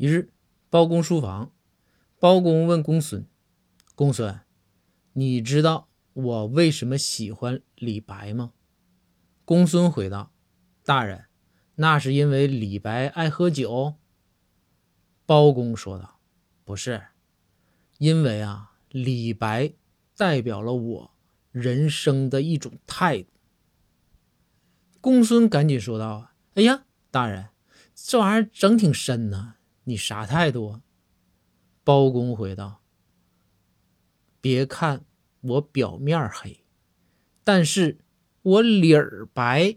一日，包公书房，包公问公孙：“公孙，你知道我为什么喜欢李白吗？”公孙回道：“大人，那是因为李白爱喝酒。”包公说道：“不是，因为啊，李白代表了我人生的一种态度。”公孙赶紧说道：“哎呀，大人，这玩意儿整挺深呐。”你啥态度啊？包公回道：“别看我表面黑，但是我里儿白。”